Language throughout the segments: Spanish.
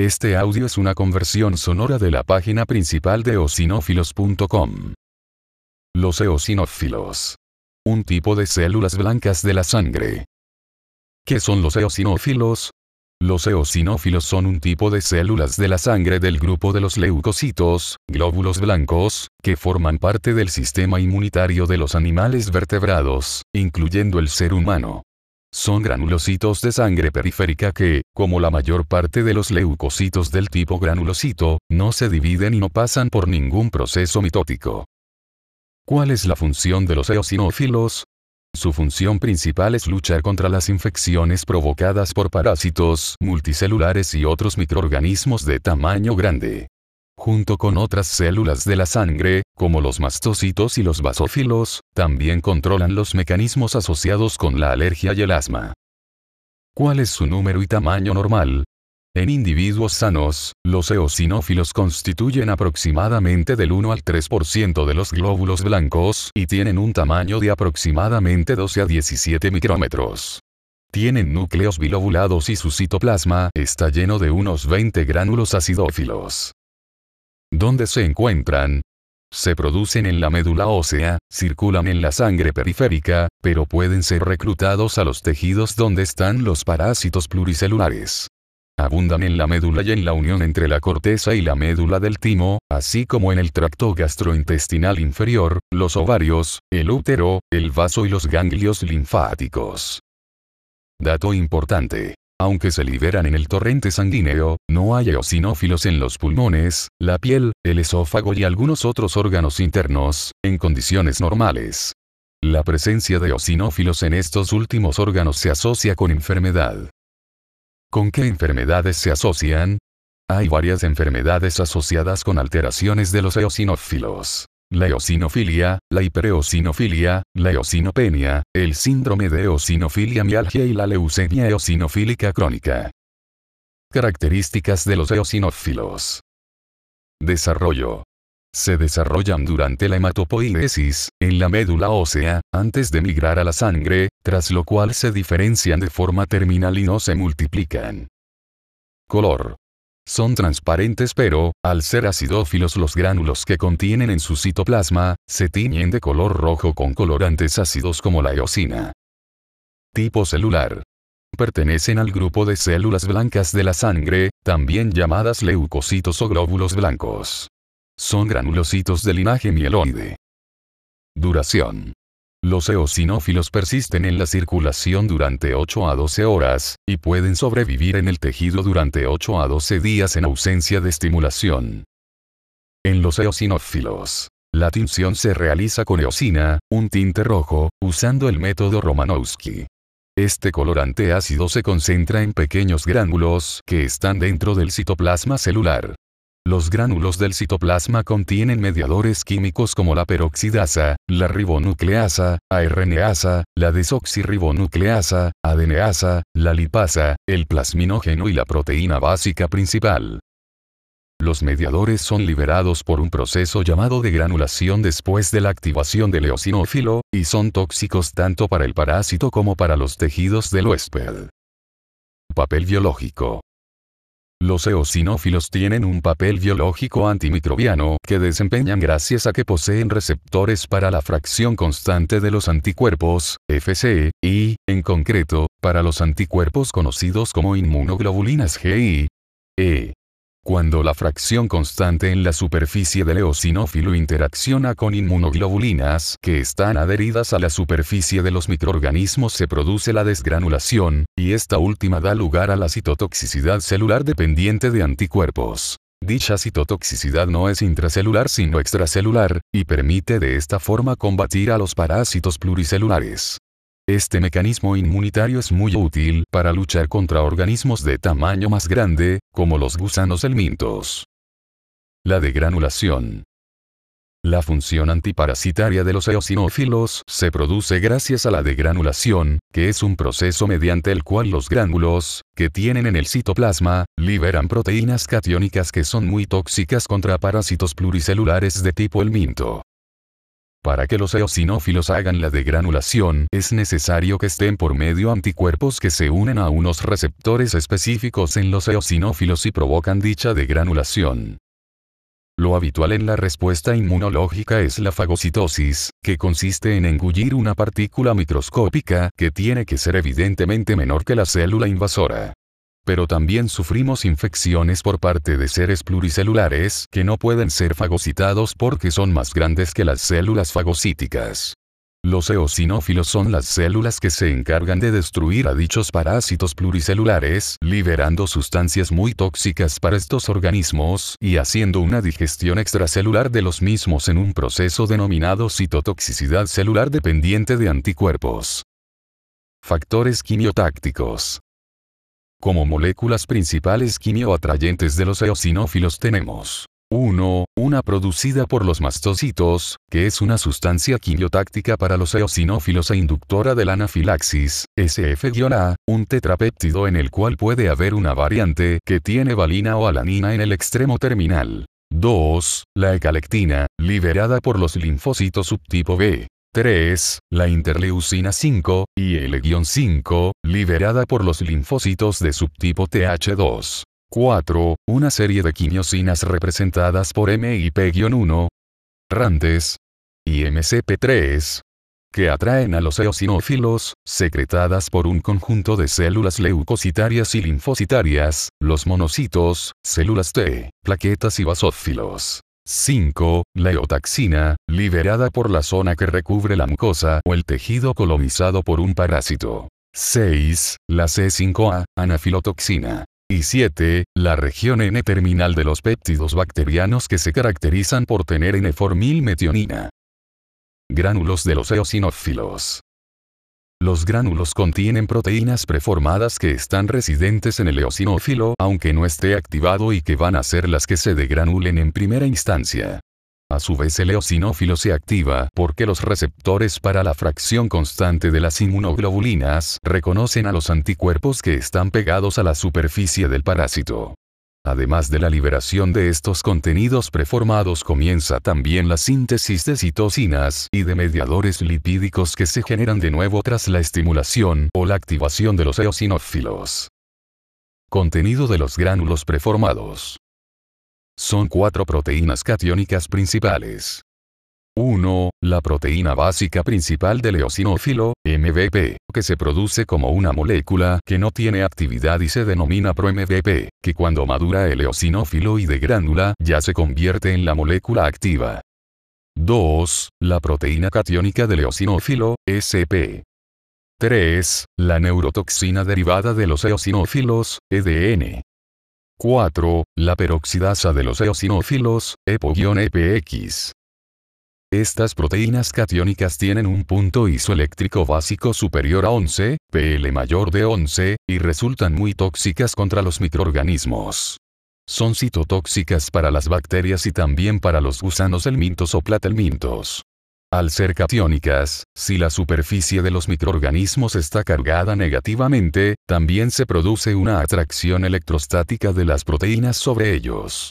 Este audio es una conversión sonora de la página principal de eosinófilos.com. Los eosinófilos. Un tipo de células blancas de la sangre. ¿Qué son los eosinófilos? Los eosinófilos son un tipo de células de la sangre del grupo de los leucocitos, glóbulos blancos, que forman parte del sistema inmunitario de los animales vertebrados, incluyendo el ser humano. Son granulocitos de sangre periférica que, como la mayor parte de los leucocitos del tipo granulocito, no se dividen y no pasan por ningún proceso mitótico. ¿Cuál es la función de los eosinófilos? Su función principal es luchar contra las infecciones provocadas por parásitos, multicelulares y otros microorganismos de tamaño grande junto con otras células de la sangre, como los mastocitos y los basófilos, también controlan los mecanismos asociados con la alergia y el asma. ¿Cuál es su número y tamaño normal? En individuos sanos, los eosinófilos constituyen aproximadamente del 1 al 3% de los glóbulos blancos y tienen un tamaño de aproximadamente 12 a 17 micrómetros. Tienen núcleos bilobulados y su citoplasma está lleno de unos 20 gránulos acidófilos. ¿Dónde se encuentran? Se producen en la médula ósea, circulan en la sangre periférica, pero pueden ser reclutados a los tejidos donde están los parásitos pluricelulares. Abundan en la médula y en la unión entre la corteza y la médula del timo, así como en el tracto gastrointestinal inferior, los ovarios, el útero, el vaso y los ganglios linfáticos. Dato importante. Aunque se liberan en el torrente sanguíneo, no hay eosinófilos en los pulmones, la piel, el esófago y algunos otros órganos internos, en condiciones normales. La presencia de eosinófilos en estos últimos órganos se asocia con enfermedad. ¿Con qué enfermedades se asocian? Hay varias enfermedades asociadas con alteraciones de los eosinófilos la eosinofilia, la hipereosinofilia, la eosinopenia, el síndrome de eosinofilia mialgia y la leucemia eosinofílica crónica. Características de los eosinófilos. Desarrollo. Se desarrollan durante la hematopoiesis, en la médula ósea, antes de migrar a la sangre, tras lo cual se diferencian de forma terminal y no se multiplican. Color. Son transparentes pero, al ser acidófilos los gránulos que contienen en su citoplasma, se tiñen de color rojo con colorantes ácidos como la eosina. Tipo celular. Pertenecen al grupo de células blancas de la sangre, también llamadas leucocitos o glóbulos blancos. Son granulocitos de linaje mieloide. Duración. Los eosinófilos persisten en la circulación durante 8 a 12 horas, y pueden sobrevivir en el tejido durante 8 a 12 días en ausencia de estimulación. En los eosinófilos, la tinción se realiza con eosina, un tinte rojo, usando el método Romanowski. Este colorante ácido se concentra en pequeños gránulos que están dentro del citoplasma celular. Los gránulos del citoplasma contienen mediadores químicos como la peroxidasa, la ribonucleasa, ARNasa, la desoxirribonucleasa, adeneasa, la lipasa, el plasminógeno y la proteína básica principal. Los mediadores son liberados por un proceso llamado de granulación después de la activación del eosinófilo, y son tóxicos tanto para el parásito como para los tejidos del huésped. Papel biológico. Los eosinófilos tienen un papel biológico antimicrobiano que desempeñan gracias a que poseen receptores para la fracción constante de los anticuerpos, FC, y, en concreto, para los anticuerpos conocidos como inmunoglobulinas G E. Cuando la fracción constante en la superficie del eosinófilo interacciona con inmunoglobulinas que están adheridas a la superficie de los microorganismos se produce la desgranulación, y esta última da lugar a la citotoxicidad celular dependiente de anticuerpos. Dicha citotoxicidad no es intracelular sino extracelular, y permite de esta forma combatir a los parásitos pluricelulares. Este mecanismo inmunitario es muy útil para luchar contra organismos de tamaño más grande, como los gusanos helmintos. La degranulación. La función antiparasitaria de los eosinófilos se produce gracias a la degranulación, que es un proceso mediante el cual los gránulos, que tienen en el citoplasma, liberan proteínas catiónicas que son muy tóxicas contra parásitos pluricelulares de tipo helminto. Para que los eosinófilos hagan la degranulación, es necesario que estén por medio anticuerpos que se unen a unos receptores específicos en los eosinófilos y provocan dicha degranulación. Lo habitual en la respuesta inmunológica es la fagocitosis, que consiste en engullir una partícula microscópica que tiene que ser evidentemente menor que la célula invasora pero también sufrimos infecciones por parte de seres pluricelulares que no pueden ser fagocitados porque son más grandes que las células fagocíticas. Los eosinófilos son las células que se encargan de destruir a dichos parásitos pluricelulares, liberando sustancias muy tóxicas para estos organismos y haciendo una digestión extracelular de los mismos en un proceso denominado citotoxicidad celular dependiente de anticuerpos. Factores quimiotácticos. Como moléculas principales quimioatrayentes de los eosinófilos tenemos 1. Una producida por los mastocitos, que es una sustancia quimiotáctica para los eosinófilos e inductora de la anafilaxis, SF-A, un tetrapéptido en el cual puede haber una variante que tiene valina o alanina en el extremo terminal. 2. La ecalectina, liberada por los linfocitos subtipo B. 3. La interleucina 5, y el 5, liberada por los linfocitos de subtipo TH2. 4. Una serie de quimiosinas representadas por MIP-1, RANTES y MCP3, que atraen a los eosinófilos, secretadas por un conjunto de células leucocitarias y linfocitarias, los monocitos, células T, plaquetas y basófilos. 5. La eotaxina, liberada por la zona que recubre la mucosa o el tejido colonizado por un parásito. 6. La C5A, anafilotoxina. Y 7. La región N-terminal de los péptidos bacterianos que se caracterizan por tener N-formilmetionina. Gránulos de los eosinófilos. Los gránulos contienen proteínas preformadas que están residentes en el eosinófilo aunque no esté activado y que van a ser las que se degranulen en primera instancia. A su vez el eosinófilo se activa porque los receptores para la fracción constante de las inmunoglobulinas reconocen a los anticuerpos que están pegados a la superficie del parásito. Además de la liberación de estos contenidos preformados comienza también la síntesis de citocinas y de mediadores lipídicos que se generan de nuevo tras la estimulación o la activación de los eosinófilos. Contenido de los gránulos preformados. Son cuatro proteínas catiónicas principales. 1. La proteína básica principal del eosinófilo, MVP, que se produce como una molécula que no tiene actividad y se denomina pro-MVP, que cuando madura el eosinófilo y de gránula ya se convierte en la molécula activa. 2. La proteína catiónica del eosinófilo, SP. 3. La neurotoxina derivada de los eosinófilos, EDN. 4. La peroxidasa de los eosinófilos, EPO-EPX. Estas proteínas catiónicas tienen un punto isoeléctrico básico superior a 11, PL mayor de 11, y resultan muy tóxicas contra los microorganismos. Son citotóxicas para las bacterias y también para los gusanos helmintos o platelmintos. Al ser catiónicas, si la superficie de los microorganismos está cargada negativamente, también se produce una atracción electrostática de las proteínas sobre ellos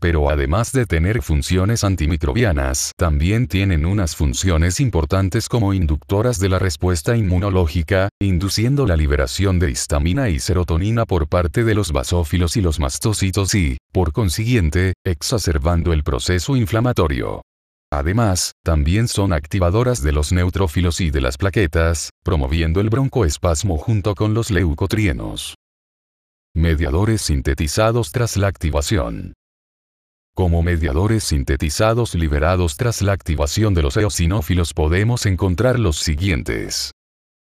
pero además de tener funciones antimicrobianas, también tienen unas funciones importantes como inductoras de la respuesta inmunológica, induciendo la liberación de histamina y serotonina por parte de los basófilos y los mastocitos y, por consiguiente, exacerbando el proceso inflamatorio. Además, también son activadoras de los neutrófilos y de las plaquetas, promoviendo el broncoespasmo junto con los leucotrienos. Mediadores sintetizados tras la activación. Como mediadores sintetizados liberados tras la activación de los eosinófilos podemos encontrar los siguientes.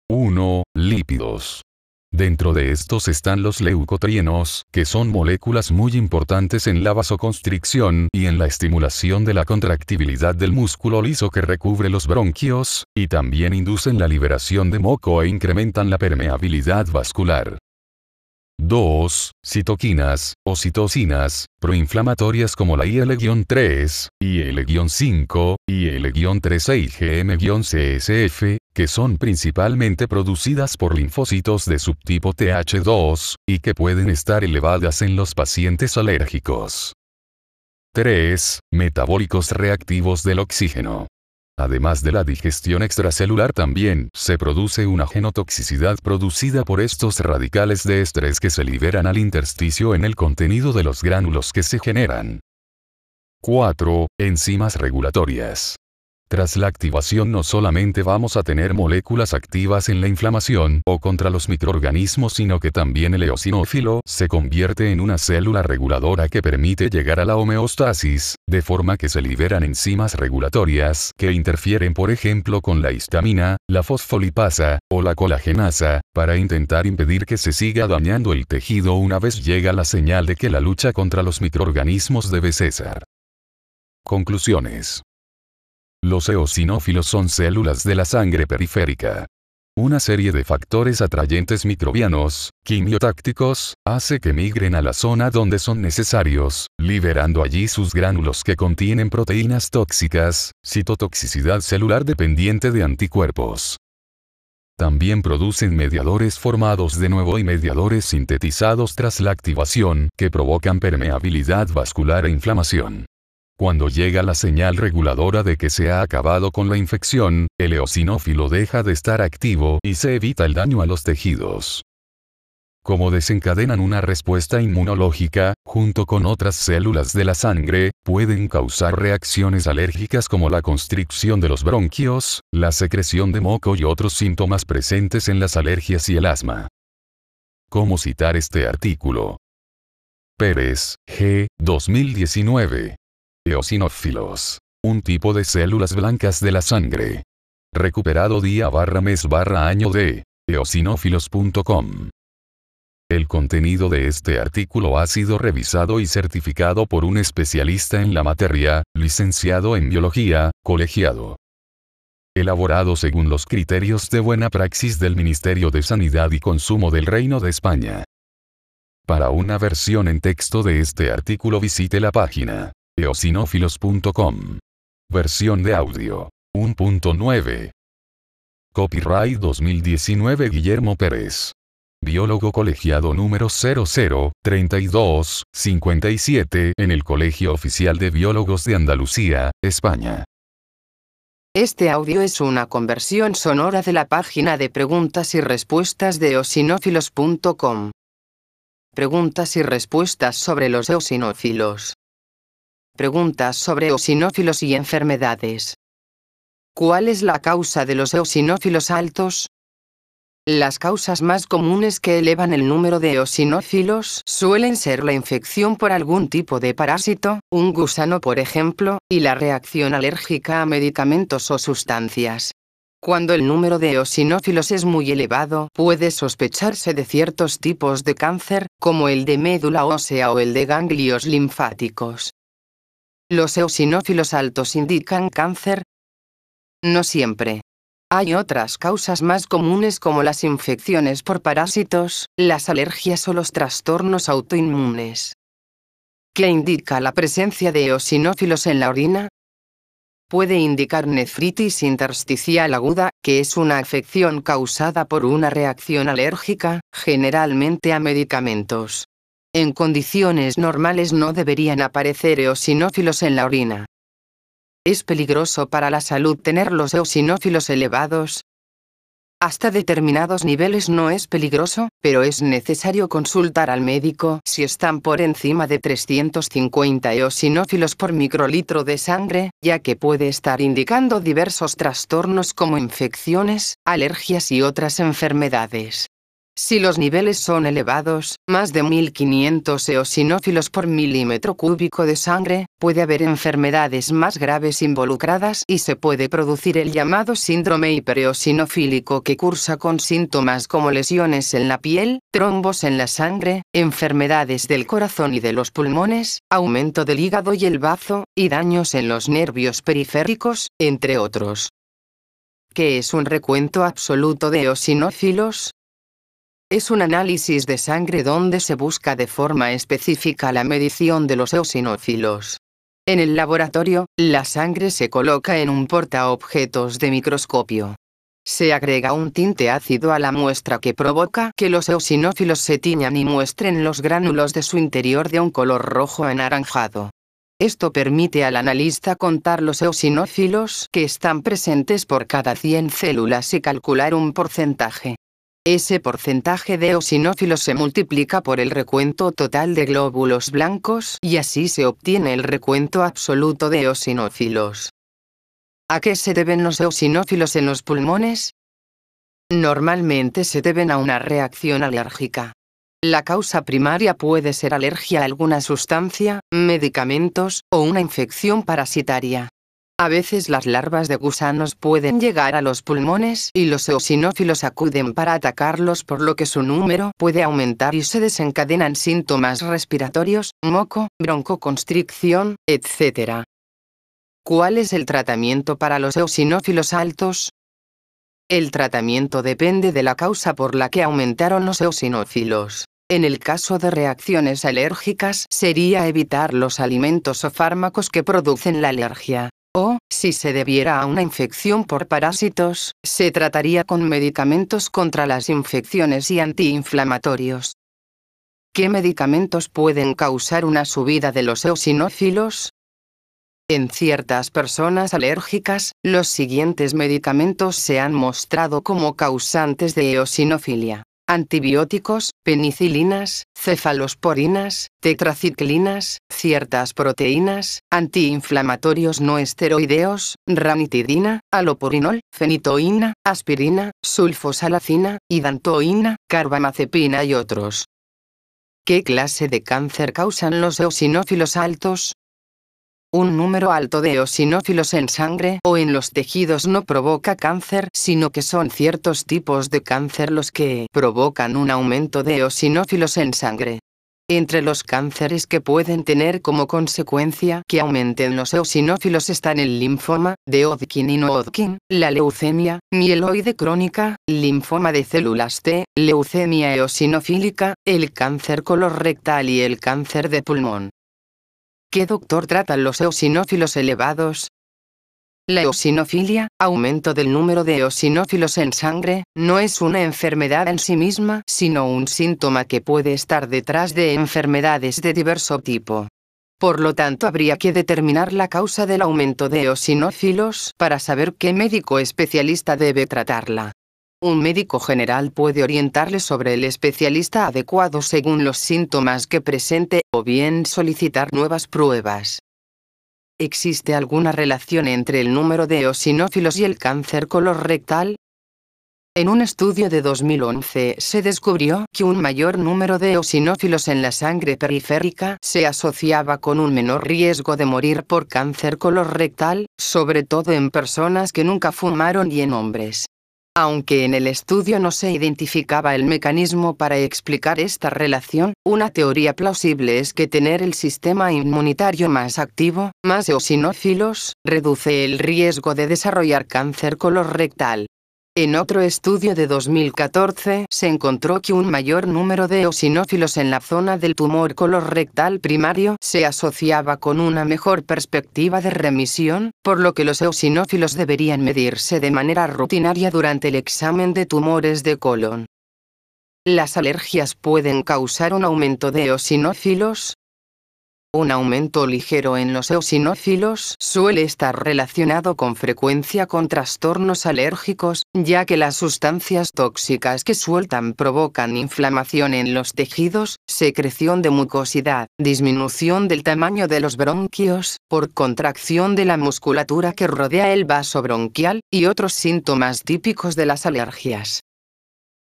1. Lípidos. Dentro de estos están los leucotrienos, que son moléculas muy importantes en la vasoconstricción y en la estimulación de la contractibilidad del músculo liso que recubre los bronquios, y también inducen la liberación de moco e incrementan la permeabilidad vascular. 2. Citoquinas, o citocinas, proinflamatorias como la IL-3, IL-5, IL-13 y GM-CSF, que son principalmente producidas por linfocitos de subtipo TH2, y que pueden estar elevadas en los pacientes alérgicos. 3. Metabólicos reactivos del oxígeno. Además de la digestión extracelular también se produce una genotoxicidad producida por estos radicales de estrés que se liberan al intersticio en el contenido de los gránulos que se generan. 4. Enzimas regulatorias. Tras la activación no solamente vamos a tener moléculas activas en la inflamación o contra los microorganismos sino que también el eosinófilo se convierte en una célula reguladora que permite llegar a la homeostasis, de forma que se liberan enzimas regulatorias que interfieren por ejemplo con la histamina, la fosfolipasa, o la colagenasa, para intentar impedir que se siga dañando el tejido una vez llega la señal de que la lucha contra los microorganismos debe cesar. Conclusiones. Los eosinófilos son células de la sangre periférica. Una serie de factores atrayentes microbianos, quimiotácticos, hace que migren a la zona donde son necesarios, liberando allí sus gránulos que contienen proteínas tóxicas, citotoxicidad celular dependiente de anticuerpos. También producen mediadores formados de nuevo y mediadores sintetizados tras la activación, que provocan permeabilidad vascular e inflamación. Cuando llega la señal reguladora de que se ha acabado con la infección, el eosinófilo deja de estar activo y se evita el daño a los tejidos. Como desencadenan una respuesta inmunológica, junto con otras células de la sangre, pueden causar reacciones alérgicas como la constricción de los bronquios, la secreción de moco y otros síntomas presentes en las alergias y el asma. ¿Cómo citar este artículo? Pérez, G. 2019. Eosinófilos. Un tipo de células blancas de la sangre. Recuperado día barra mes barra año de eosinófilos.com. El contenido de este artículo ha sido revisado y certificado por un especialista en la materia, licenciado en biología, colegiado. Elaborado según los criterios de buena praxis del Ministerio de Sanidad y Consumo del Reino de España. Para una versión en texto de este artículo visite la página eosinófilos.com. Versión de audio. 1.9. Copyright 2019 Guillermo Pérez. Biólogo colegiado número 00, 32, 57 en el Colegio Oficial de Biólogos de Andalucía, España. Este audio es una conversión sonora de la página de preguntas y respuestas de eosinófilos.com. Preguntas y respuestas sobre los eosinófilos. Preguntas sobre eosinófilos y enfermedades. ¿Cuál es la causa de los eosinófilos altos? Las causas más comunes que elevan el número de eosinófilos suelen ser la infección por algún tipo de parásito, un gusano por ejemplo, y la reacción alérgica a medicamentos o sustancias. Cuando el número de eosinófilos es muy elevado, puede sospecharse de ciertos tipos de cáncer, como el de médula ósea o el de ganglios linfáticos. ¿Los eosinófilos altos indican cáncer? No siempre. Hay otras causas más comunes como las infecciones por parásitos, las alergias o los trastornos autoinmunes. ¿Qué indica la presencia de eosinófilos en la orina? Puede indicar nefritis intersticial aguda, que es una afección causada por una reacción alérgica, generalmente a medicamentos. En condiciones normales no deberían aparecer eosinófilos en la orina. ¿Es peligroso para la salud tener los eosinófilos elevados? Hasta determinados niveles no es peligroso, pero es necesario consultar al médico si están por encima de 350 eosinófilos por microlitro de sangre, ya que puede estar indicando diversos trastornos como infecciones, alergias y otras enfermedades. Si los niveles son elevados, más de 1500 eosinófilos por milímetro cúbico de sangre, puede haber enfermedades más graves involucradas y se puede producir el llamado síndrome hipereosinofílico que cursa con síntomas como lesiones en la piel, trombos en la sangre, enfermedades del corazón y de los pulmones, aumento del hígado y el bazo, y daños en los nervios periféricos, entre otros. ¿Qué es un recuento absoluto de eosinófilos? Es un análisis de sangre donde se busca de forma específica la medición de los eosinófilos. En el laboratorio, la sangre se coloca en un portaobjetos de microscopio. Se agrega un tinte ácido a la muestra que provoca que los eosinófilos se tiñan y muestren los gránulos de su interior de un color rojo anaranjado. Esto permite al analista contar los eosinófilos que están presentes por cada 100 células y calcular un porcentaje. Ese porcentaje de eosinófilos se multiplica por el recuento total de glóbulos blancos y así se obtiene el recuento absoluto de eosinófilos. ¿A qué se deben los eosinófilos en los pulmones? Normalmente se deben a una reacción alérgica. La causa primaria puede ser alergia a alguna sustancia, medicamentos, o una infección parasitaria. A veces las larvas de gusanos pueden llegar a los pulmones y los eosinófilos acuden para atacarlos por lo que su número puede aumentar y se desencadenan síntomas respiratorios, moco, broncoconstricción, etc. ¿Cuál es el tratamiento para los eosinófilos altos? El tratamiento depende de la causa por la que aumentaron los eosinófilos. En el caso de reacciones alérgicas sería evitar los alimentos o fármacos que producen la alergia. O, si se debiera a una infección por parásitos, se trataría con medicamentos contra las infecciones y antiinflamatorios. ¿Qué medicamentos pueden causar una subida de los eosinófilos? En ciertas personas alérgicas, los siguientes medicamentos se han mostrado como causantes de eosinofilia. Antibióticos, penicilinas, cefalosporinas, tetraciclinas, ciertas proteínas, antiinflamatorios no esteroideos, ranitidina, alopurinol, fenitoína, aspirina, sulfosalacina, idantoína, carbamazepina y otros. ¿Qué clase de cáncer causan los eosinófilos altos? Un número alto de eosinófilos en sangre o en los tejidos no provoca cáncer, sino que son ciertos tipos de cáncer los que provocan un aumento de eosinófilos en sangre. Entre los cánceres que pueden tener como consecuencia que aumenten los eosinófilos están el linfoma, de Hodgkin y no Hodgkin, la leucemia, mieloide crónica, linfoma de células T, leucemia eosinofílica, el cáncer colorectal y el cáncer de pulmón. ¿Qué doctor trata los eosinófilos elevados? La eosinofilia, aumento del número de eosinófilos en sangre, no es una enfermedad en sí misma, sino un síntoma que puede estar detrás de enfermedades de diverso tipo. Por lo tanto, habría que determinar la causa del aumento de eosinófilos para saber qué médico especialista debe tratarla. Un médico general puede orientarle sobre el especialista adecuado según los síntomas que presente, o bien solicitar nuevas pruebas. ¿Existe alguna relación entre el número de eosinófilos y el cáncer colorectal? En un estudio de 2011 se descubrió que un mayor número de eosinófilos en la sangre periférica se asociaba con un menor riesgo de morir por cáncer colorectal, sobre todo en personas que nunca fumaron y en hombres. Aunque en el estudio no se identificaba el mecanismo para explicar esta relación, una teoría plausible es que tener el sistema inmunitario más activo, más eosinófilos, reduce el riesgo de desarrollar cáncer colorectal. En otro estudio de 2014 se encontró que un mayor número de eosinófilos en la zona del tumor colorectal primario se asociaba con una mejor perspectiva de remisión, por lo que los eosinófilos deberían medirse de manera rutinaria durante el examen de tumores de colon. Las alergias pueden causar un aumento de eosinófilos, un aumento ligero en los eosinófilos suele estar relacionado con frecuencia con trastornos alérgicos, ya que las sustancias tóxicas que sueltan provocan inflamación en los tejidos, secreción de mucosidad, disminución del tamaño de los bronquios, por contracción de la musculatura que rodea el vaso bronquial, y otros síntomas típicos de las alergias.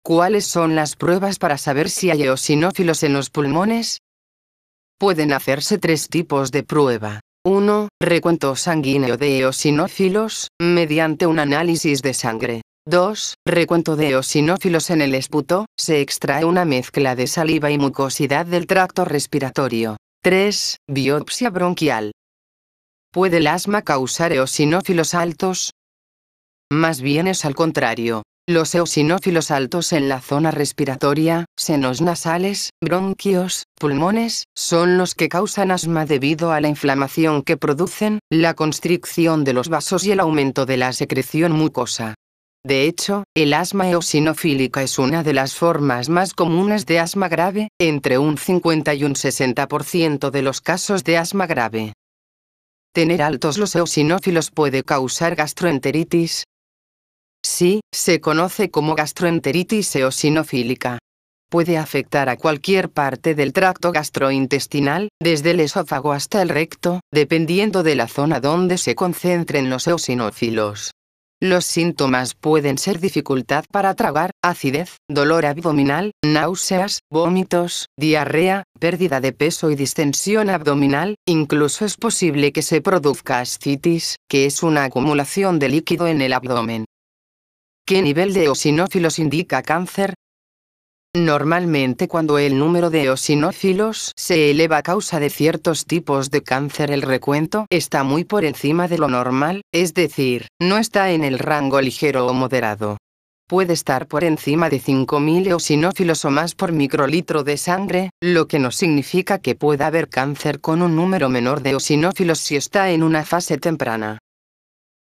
¿Cuáles son las pruebas para saber si hay eosinófilos en los pulmones? Pueden hacerse tres tipos de prueba. 1. Recuento sanguíneo de eosinófilos, mediante un análisis de sangre. 2. Recuento de eosinófilos en el esputo, se extrae una mezcla de saliva y mucosidad del tracto respiratorio. 3. Biopsia bronquial. ¿Puede el asma causar eosinófilos altos? Más bien es al contrario. Los eosinófilos altos en la zona respiratoria, senos nasales, bronquios, pulmones, son los que causan asma debido a la inflamación que producen, la constricción de los vasos y el aumento de la secreción mucosa. De hecho, el asma eosinofílica es una de las formas más comunes de asma grave, entre un 50 y un 60% de los casos de asma grave. ¿Tener altos los eosinófilos puede causar gastroenteritis? Sí, se conoce como gastroenteritis eosinofílica. Puede afectar a cualquier parte del tracto gastrointestinal, desde el esófago hasta el recto, dependiendo de la zona donde se concentren los eosinófilos. Los síntomas pueden ser dificultad para tragar, acidez, dolor abdominal, náuseas, vómitos, diarrea, pérdida de peso y distensión abdominal, incluso es posible que se produzca ascitis, que es una acumulación de líquido en el abdomen. ¿Qué nivel de eosinófilos indica cáncer? Normalmente cuando el número de eosinófilos se eleva a causa de ciertos tipos de cáncer el recuento está muy por encima de lo normal, es decir, no está en el rango ligero o moderado. Puede estar por encima de 5.000 eosinófilos o más por microlitro de sangre, lo que no significa que pueda haber cáncer con un número menor de eosinófilos si está en una fase temprana.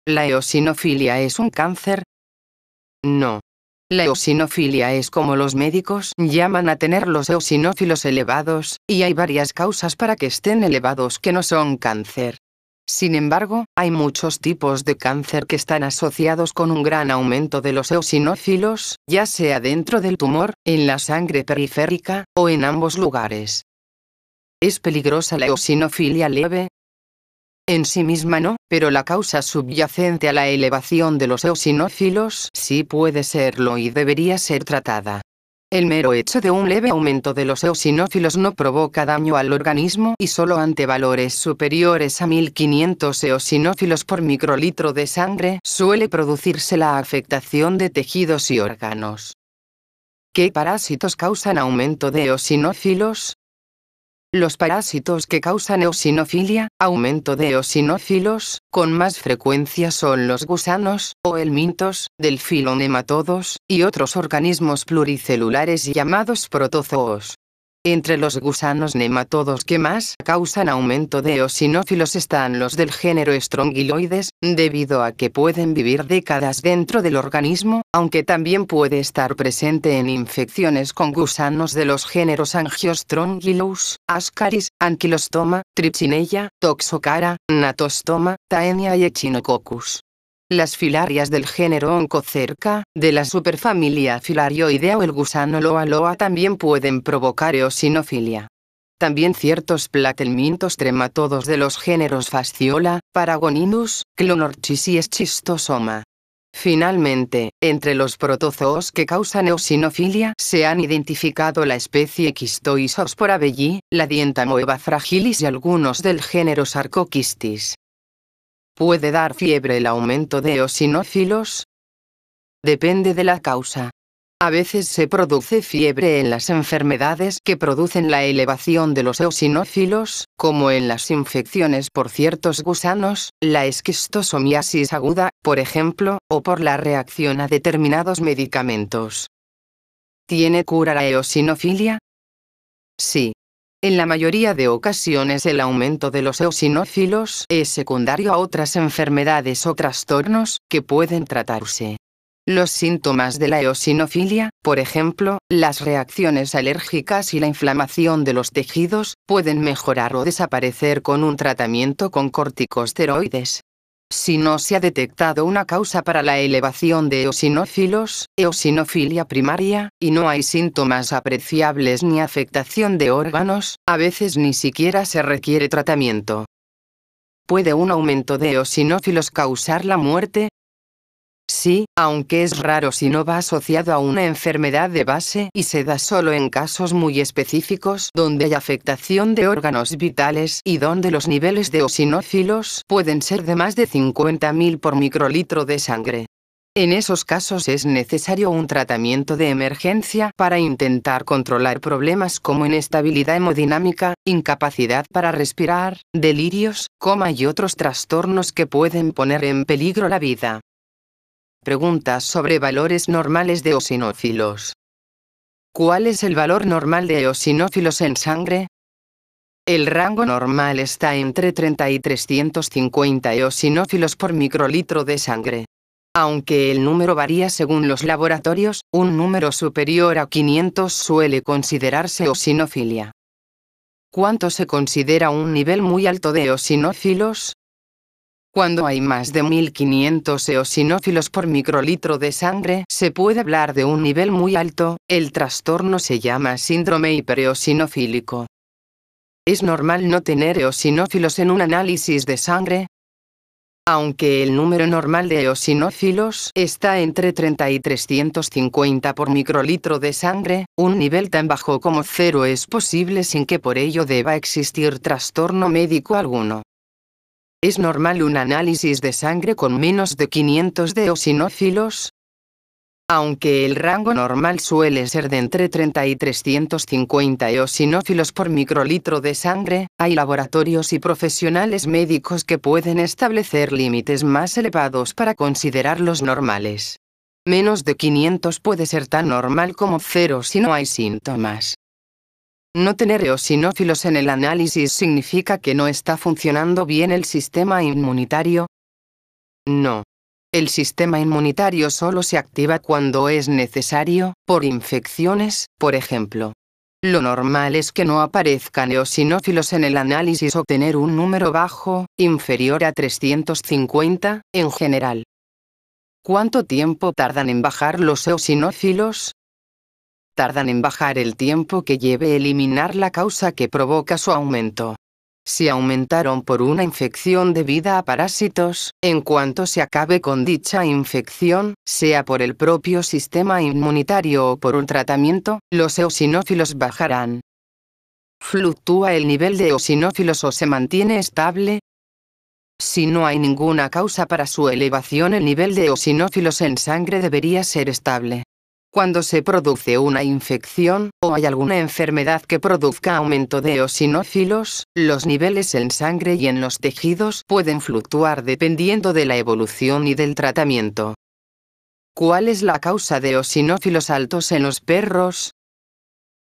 ¿La eosinofilia es un cáncer? No. La eosinofilia es como los médicos llaman a tener los eosinófilos elevados, y hay varias causas para que estén elevados que no son cáncer. Sin embargo, hay muchos tipos de cáncer que están asociados con un gran aumento de los eosinófilos, ya sea dentro del tumor, en la sangre periférica, o en ambos lugares. ¿Es peligrosa la eosinofilia leve? En sí misma no, pero la causa subyacente a la elevación de los eosinófilos sí puede serlo y debería ser tratada. El mero hecho de un leve aumento de los eosinófilos no provoca daño al organismo y solo ante valores superiores a 1500 eosinófilos por microlitro de sangre suele producirse la afectación de tejidos y órganos. ¿Qué parásitos causan aumento de eosinófilos? Los parásitos que causan eosinofilia, aumento de eosinófilos, con más frecuencia son los gusanos, o helmintos, del filo nematodos, y otros organismos pluricelulares llamados protozoos. Entre los gusanos nematodos que más causan aumento de eosinófilos están los del género Strongyloides, debido a que pueden vivir décadas dentro del organismo, aunque también puede estar presente en infecciones con gusanos de los géneros Angiostrongylos, Ascaris, Ankylostoma, Trichinella, Toxocara, Natostoma, Taenia y Echinococcus. Las filarias del género Oncocerca, de la superfamilia Filarioidea o el gusano Loa Loa también pueden provocar eosinofilia. También ciertos platelmintos trematodos de los géneros Fasciola, Paragoninus, Clonorchis y Schistosoma. Finalmente, entre los protozoos que causan eosinofilia se han identificado la especie Quistoisospora belli, la Dientamoeba fragilis y algunos del género Sarcoquistis. ¿Puede dar fiebre el aumento de eosinófilos? Depende de la causa. A veces se produce fiebre en las enfermedades que producen la elevación de los eosinófilos, como en las infecciones por ciertos gusanos, la esquistosomiasis aguda, por ejemplo, o por la reacción a determinados medicamentos. ¿Tiene cura la eosinofilia? Sí. En la mayoría de ocasiones el aumento de los eosinófilos es secundario a otras enfermedades o trastornos que pueden tratarse. Los síntomas de la eosinofilia, por ejemplo, las reacciones alérgicas y la inflamación de los tejidos, pueden mejorar o desaparecer con un tratamiento con corticosteroides. Si no se ha detectado una causa para la elevación de eosinófilos, eosinofilia primaria, y no hay síntomas apreciables ni afectación de órganos, a veces ni siquiera se requiere tratamiento. ¿Puede un aumento de eosinófilos causar la muerte? Sí, aunque es raro si no va asociado a una enfermedad de base y se da solo en casos muy específicos donde hay afectación de órganos vitales y donde los niveles de eosinófilos pueden ser de más de 50.000 por microlitro de sangre. En esos casos es necesario un tratamiento de emergencia para intentar controlar problemas como inestabilidad hemodinámica, incapacidad para respirar, delirios, coma y otros trastornos que pueden poner en peligro la vida. Preguntas sobre valores normales de eosinófilos. ¿Cuál es el valor normal de eosinófilos en sangre? El rango normal está entre 30 y 350 eosinófilos por microlitro de sangre. Aunque el número varía según los laboratorios, un número superior a 500 suele considerarse eosinofilia. ¿Cuánto se considera un nivel muy alto de eosinófilos? Cuando hay más de 1500 eosinófilos por microlitro de sangre, se puede hablar de un nivel muy alto, el trastorno se llama síndrome hipereosinofílico. ¿Es normal no tener eosinófilos en un análisis de sangre? Aunque el número normal de eosinófilos está entre 30 y 350 por microlitro de sangre, un nivel tan bajo como cero es posible sin que por ello deba existir trastorno médico alguno. ¿Es normal un análisis de sangre con menos de 500 de eosinófilos? Aunque el rango normal suele ser de entre 30 y 350 eosinófilos por microlitro de sangre, hay laboratorios y profesionales médicos que pueden establecer límites más elevados para considerarlos normales. Menos de 500 puede ser tan normal como cero si no hay síntomas. No tener eosinófilos en el análisis significa que no está funcionando bien el sistema inmunitario. No. El sistema inmunitario solo se activa cuando es necesario, por infecciones, por ejemplo. Lo normal es que no aparezcan eosinófilos en el análisis o tener un número bajo, inferior a 350, en general. ¿Cuánto tiempo tardan en bajar los eosinófilos? Tardan en bajar el tiempo que lleve eliminar la causa que provoca su aumento. Si aumentaron por una infección debida a parásitos, en cuanto se acabe con dicha infección, sea por el propio sistema inmunitario o por un tratamiento, los eosinófilos bajarán. ¿Fluctúa el nivel de eosinófilos o se mantiene estable? Si no hay ninguna causa para su elevación el nivel de eosinófilos en sangre debería ser estable. Cuando se produce una infección, o hay alguna enfermedad que produzca aumento de eosinófilos, los niveles en sangre y en los tejidos pueden fluctuar dependiendo de la evolución y del tratamiento. ¿Cuál es la causa de eosinófilos altos en los perros?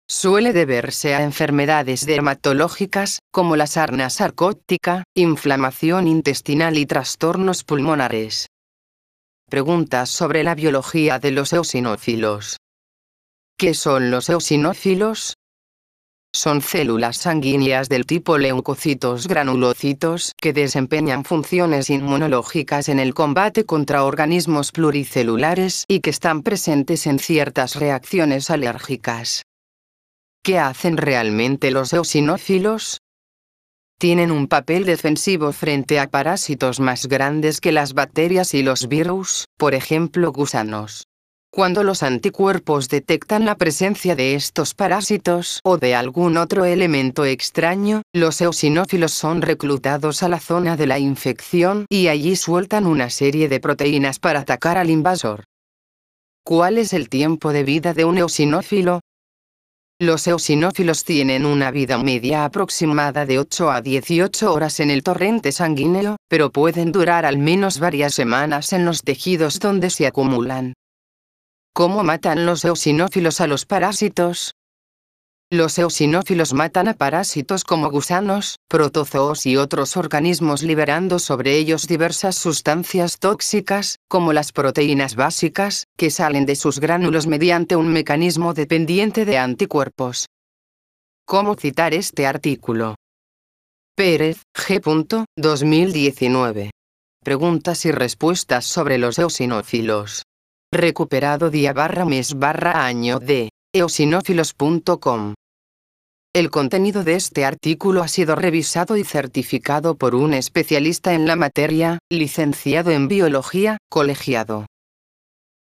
Suele deberse a enfermedades dermatológicas, como la sarna sarcóptica, inflamación intestinal y trastornos pulmonares. Preguntas sobre la biología de los eosinófilos. ¿Qué son los eosinófilos? Son células sanguíneas del tipo leucocitos granulocitos que desempeñan funciones inmunológicas en el combate contra organismos pluricelulares y que están presentes en ciertas reacciones alérgicas. ¿Qué hacen realmente los eosinófilos? Tienen un papel defensivo frente a parásitos más grandes que las bacterias y los virus, por ejemplo gusanos. Cuando los anticuerpos detectan la presencia de estos parásitos o de algún otro elemento extraño, los eosinófilos son reclutados a la zona de la infección y allí sueltan una serie de proteínas para atacar al invasor. ¿Cuál es el tiempo de vida de un eosinófilo? Los eosinófilos tienen una vida media aproximada de 8 a 18 horas en el torrente sanguíneo, pero pueden durar al menos varias semanas en los tejidos donde se acumulan. ¿Cómo matan los eosinófilos a los parásitos? Los eosinófilos matan a parásitos como gusanos, protozoos y otros organismos liberando sobre ellos diversas sustancias tóxicas, como las proteínas básicas, que salen de sus gránulos mediante un mecanismo dependiente de anticuerpos. ¿Cómo citar este artículo? Pérez, G. 2019. Preguntas y respuestas sobre los eosinófilos. Recuperado día barra mes barra año de eosinófilos.com. El contenido de este artículo ha sido revisado y certificado por un especialista en la materia, licenciado en biología, colegiado.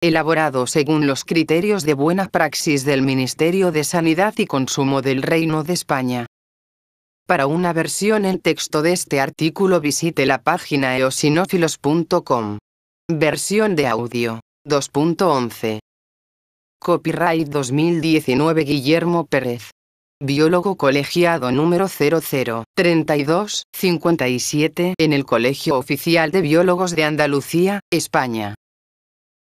Elaborado según los criterios de buena praxis del Ministerio de Sanidad y Consumo del Reino de España. Para una versión en texto de este artículo visite la página eosinófilos.com. Versión de audio 2.11. Copyright 2019 Guillermo Pérez. Biólogo colegiado número 003257 en el Colegio Oficial de Biólogos de Andalucía, España.